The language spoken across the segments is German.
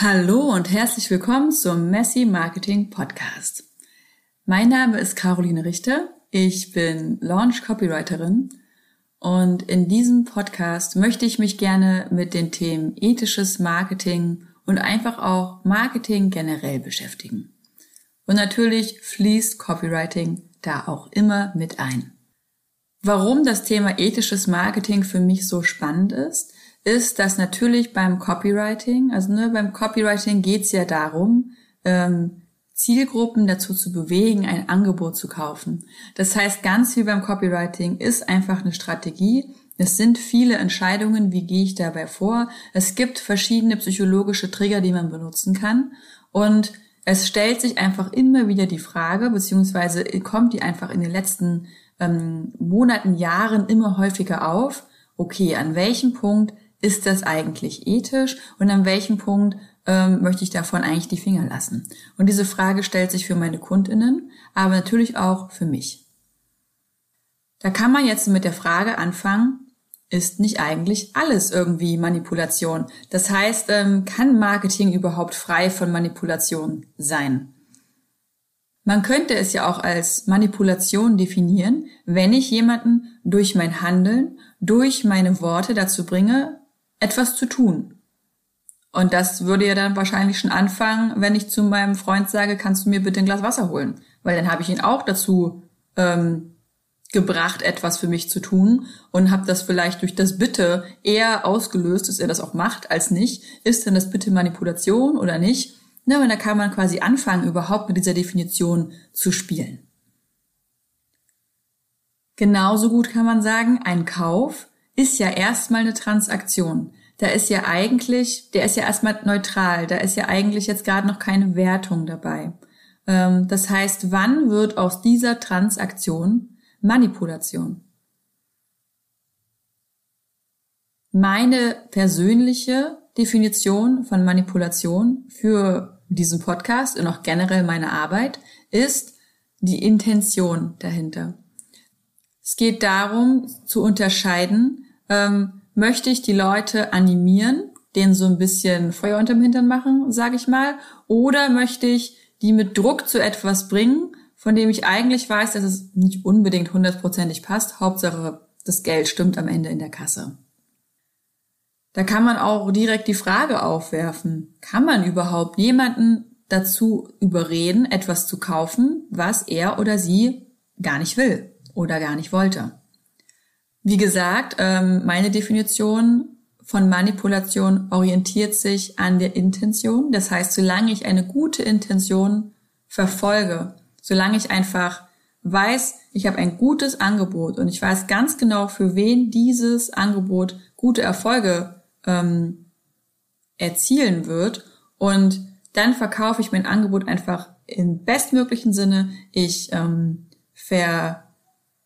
Hallo und herzlich willkommen zum Messy Marketing Podcast. Mein Name ist Caroline Richter. Ich bin Launch Copywriterin und in diesem Podcast möchte ich mich gerne mit den Themen ethisches Marketing und einfach auch Marketing generell beschäftigen. Und natürlich fließt Copywriting da auch immer mit ein. Warum das Thema ethisches Marketing für mich so spannend ist, ist, dass natürlich beim Copywriting, also ne, beim Copywriting geht's ja darum, ähm, Zielgruppen dazu zu bewegen, ein Angebot zu kaufen. Das heißt, ganz viel beim Copywriting ist einfach eine Strategie. Es sind viele Entscheidungen, wie gehe ich dabei vor. Es gibt verschiedene psychologische Trigger, die man benutzen kann. Und es stellt sich einfach immer wieder die Frage, beziehungsweise kommt die einfach in den letzten ähm, Monaten, Jahren immer häufiger auf. Okay, an welchem Punkt ist das eigentlich ethisch und an welchem Punkt ähm, möchte ich davon eigentlich die Finger lassen? Und diese Frage stellt sich für meine Kundinnen, aber natürlich auch für mich. Da kann man jetzt mit der Frage anfangen, ist nicht eigentlich alles irgendwie Manipulation? Das heißt, ähm, kann Marketing überhaupt frei von Manipulation sein? Man könnte es ja auch als Manipulation definieren, wenn ich jemanden durch mein Handeln, durch meine Worte dazu bringe, etwas zu tun. Und das würde ja dann wahrscheinlich schon anfangen, wenn ich zu meinem Freund sage, kannst du mir bitte ein Glas Wasser holen? Weil dann habe ich ihn auch dazu ähm, gebracht, etwas für mich zu tun und habe das vielleicht durch das Bitte eher ausgelöst, dass er das auch macht, als nicht. Ist denn das Bitte Manipulation oder nicht? Na, und da kann man quasi anfangen, überhaupt mit dieser Definition zu spielen. Genauso gut kann man sagen, ein Kauf ist ja erstmal eine Transaktion. Da ist ja eigentlich, der ist ja erstmal neutral, da ist ja eigentlich jetzt gerade noch keine Wertung dabei. Ähm, das heißt, wann wird aus dieser Transaktion Manipulation? Meine persönliche Definition von Manipulation für diesen Podcast und auch generell meine Arbeit ist die Intention dahinter. Es geht darum zu unterscheiden, ähm, möchte ich die Leute animieren, denen so ein bisschen Feuer unterm Hintern machen, sage ich mal, oder möchte ich die mit Druck zu etwas bringen, von dem ich eigentlich weiß, dass es nicht unbedingt hundertprozentig passt. Hauptsache, das Geld stimmt am Ende in der Kasse. Da kann man auch direkt die Frage aufwerfen, kann man überhaupt jemanden dazu überreden, etwas zu kaufen, was er oder sie gar nicht will oder gar nicht wollte? Wie gesagt, ähm, meine Definition von Manipulation orientiert sich an der Intention. Das heißt, solange ich eine gute Intention verfolge, solange ich einfach weiß, ich habe ein gutes Angebot und ich weiß ganz genau, für wen dieses Angebot gute Erfolge ähm, erzielen wird und dann verkaufe ich mein Angebot einfach im bestmöglichen Sinne. Ich ähm, ver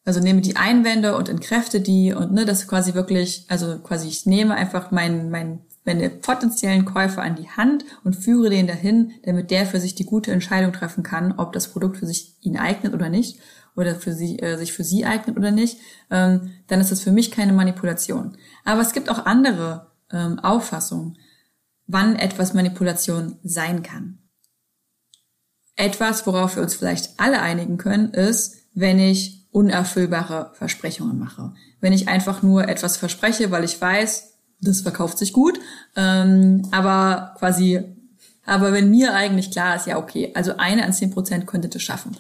also nehme die Einwände und entkräfte die und ne, das quasi wirklich, also quasi ich nehme einfach meinen, meinen meine potenziellen Käufer an die Hand und führe den dahin, damit der für sich die gute Entscheidung treffen kann, ob das Produkt für sich ihn eignet oder nicht oder für sie, äh, sich für sie eignet oder nicht, ähm, dann ist das für mich keine Manipulation. Aber es gibt auch andere ähm, Auffassungen, wann etwas Manipulation sein kann. Etwas, worauf wir uns vielleicht alle einigen können, ist, wenn ich unerfüllbare Versprechungen mache. Wenn ich einfach nur etwas verspreche, weil ich weiß, das verkauft sich gut, ähm, aber quasi, aber wenn mir eigentlich klar ist, ja okay, also eine an zehn Prozent könnte das schaffen.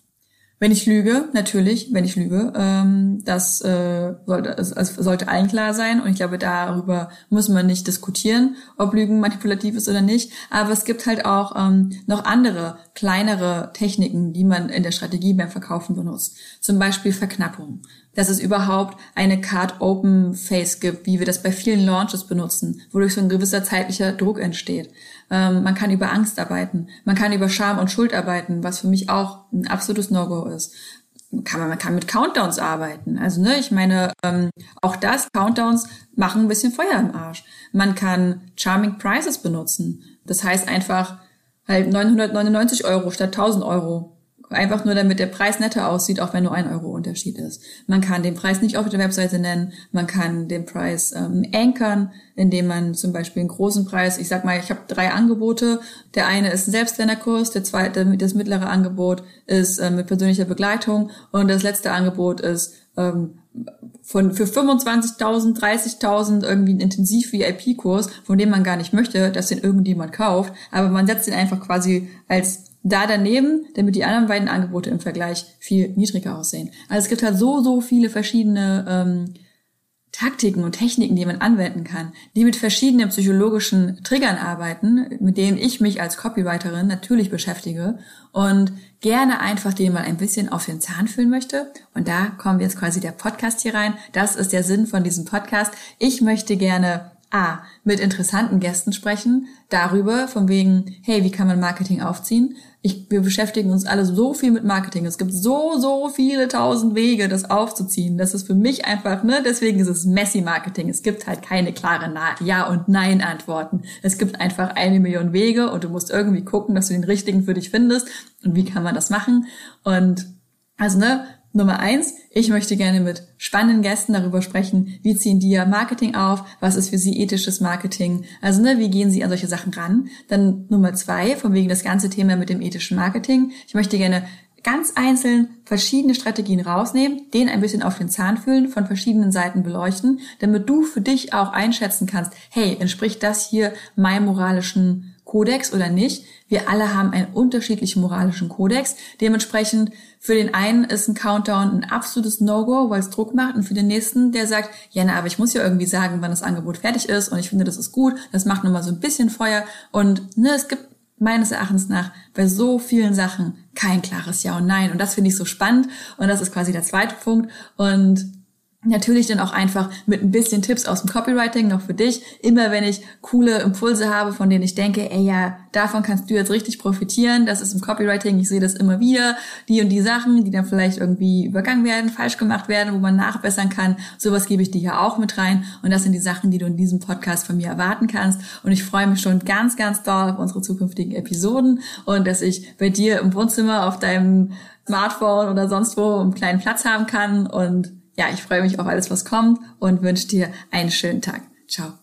Wenn ich lüge, natürlich, wenn ich lüge, ähm, das äh, sollte, es sollte allen klar sein und ich glaube, darüber muss man nicht diskutieren, ob Lügen manipulativ ist oder nicht. Aber es gibt halt auch ähm, noch andere, kleinere Techniken, die man in der Strategie beim Verkaufen benutzt. Zum Beispiel Verknappung. Dass es überhaupt eine Card Open Face gibt, wie wir das bei vielen Launches benutzen, wodurch so ein gewisser zeitlicher Druck entsteht. Ähm, man kann über Angst arbeiten. Man kann über Scham und Schuld arbeiten, was für mich auch ein absolutes No-Go ist. Kann man, man kann mit Countdowns arbeiten. Also, ne, ich meine, ähm, auch das, Countdowns machen ein bisschen Feuer im Arsch. Man kann Charming Prices benutzen. Das heißt einfach halt 999 Euro statt 1000 Euro Einfach nur, damit der Preis netter aussieht, auch wenn nur ein Euro Unterschied ist. Man kann den Preis nicht auf der Webseite nennen. Man kann den Preis ähm, ankern, indem man zum Beispiel einen großen Preis, ich sag mal, ich habe drei Angebote. Der eine ist ein Selbstlernerkurs, der zweite, das mittlere Angebot ist äh, mit persönlicher Begleitung und das letzte Angebot ist ähm, von für 25.000, 30.000 irgendwie ein Intensiv-VIP-Kurs, von dem man gar nicht möchte, dass den irgendjemand kauft, aber man setzt den einfach quasi als da daneben, damit die anderen beiden Angebote im Vergleich viel niedriger aussehen. Also es gibt halt so, so viele verschiedene ähm, Taktiken und Techniken, die man anwenden kann, die mit verschiedenen psychologischen Triggern arbeiten, mit denen ich mich als Copywriterin natürlich beschäftige und gerne einfach den mal ein bisschen auf den Zahn fühlen möchte. Und da kommen jetzt quasi der Podcast hier rein. Das ist der Sinn von diesem Podcast. Ich möchte gerne A, mit interessanten Gästen sprechen, darüber, von wegen, hey, wie kann man Marketing aufziehen? Ich, wir beschäftigen uns alle so viel mit Marketing. Es gibt so, so viele tausend Wege, das aufzuziehen. Das ist für mich einfach, ne, deswegen ist es Messi-Marketing. Es gibt halt keine klaren Ja- und Nein-Antworten. Es gibt einfach eine Million Wege und du musst irgendwie gucken, dass du den richtigen für dich findest. Und wie kann man das machen? Und also, ne, Nummer eins, ich möchte gerne mit spannenden Gästen darüber sprechen, wie ziehen die ja Marketing auf, was ist für sie ethisches Marketing, also ne, wie gehen sie an solche Sachen ran. Dann Nummer zwei, von wegen das ganze Thema mit dem ethischen Marketing. Ich möchte gerne ganz einzeln verschiedene Strategien rausnehmen, denen ein bisschen auf den Zahn fühlen, von verschiedenen Seiten beleuchten, damit du für dich auch einschätzen kannst, hey, entspricht das hier meinem moralischen Kodex oder nicht? Wir alle haben einen unterschiedlichen moralischen Kodex. Dementsprechend für den einen ist ein Countdown ein absolutes No-Go, weil es Druck macht. Und für den nächsten, der sagt, ja, na, aber ich muss ja irgendwie sagen, wann das Angebot fertig ist. Und ich finde, das ist gut. Das macht nochmal so ein bisschen Feuer. Und ne, es gibt meines Erachtens nach bei so vielen Sachen kein klares Ja und Nein. Und das finde ich so spannend. Und das ist quasi der zweite Punkt. Und Natürlich dann auch einfach mit ein bisschen Tipps aus dem Copywriting noch für dich. Immer wenn ich coole Impulse habe, von denen ich denke, ey ja, davon kannst du jetzt richtig profitieren. Das ist im Copywriting, ich sehe das immer wieder. Die und die Sachen, die dann vielleicht irgendwie übergangen werden, falsch gemacht werden, wo man nachbessern kann. Sowas gebe ich dir hier auch mit rein. Und das sind die Sachen, die du in diesem Podcast von mir erwarten kannst. Und ich freue mich schon ganz, ganz doll auf unsere zukünftigen Episoden und dass ich bei dir im Wohnzimmer auf deinem Smartphone oder sonst wo einen kleinen Platz haben kann und ja, ich freue mich auf alles, was kommt und wünsche dir einen schönen Tag. Ciao.